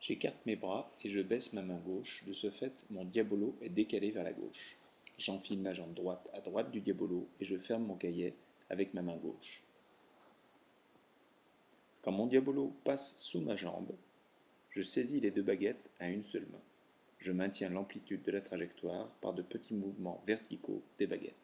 J'écarte mes bras et je baisse ma main gauche, de ce fait mon diabolo est décalé vers la gauche. J'enfile ma jambe droite à droite du diabolo et je ferme mon cahier avec ma main gauche. Quand mon diabolo passe sous ma jambe, je saisis les deux baguettes à une seule main. Je maintiens l'amplitude de la trajectoire par de petits mouvements verticaux des baguettes.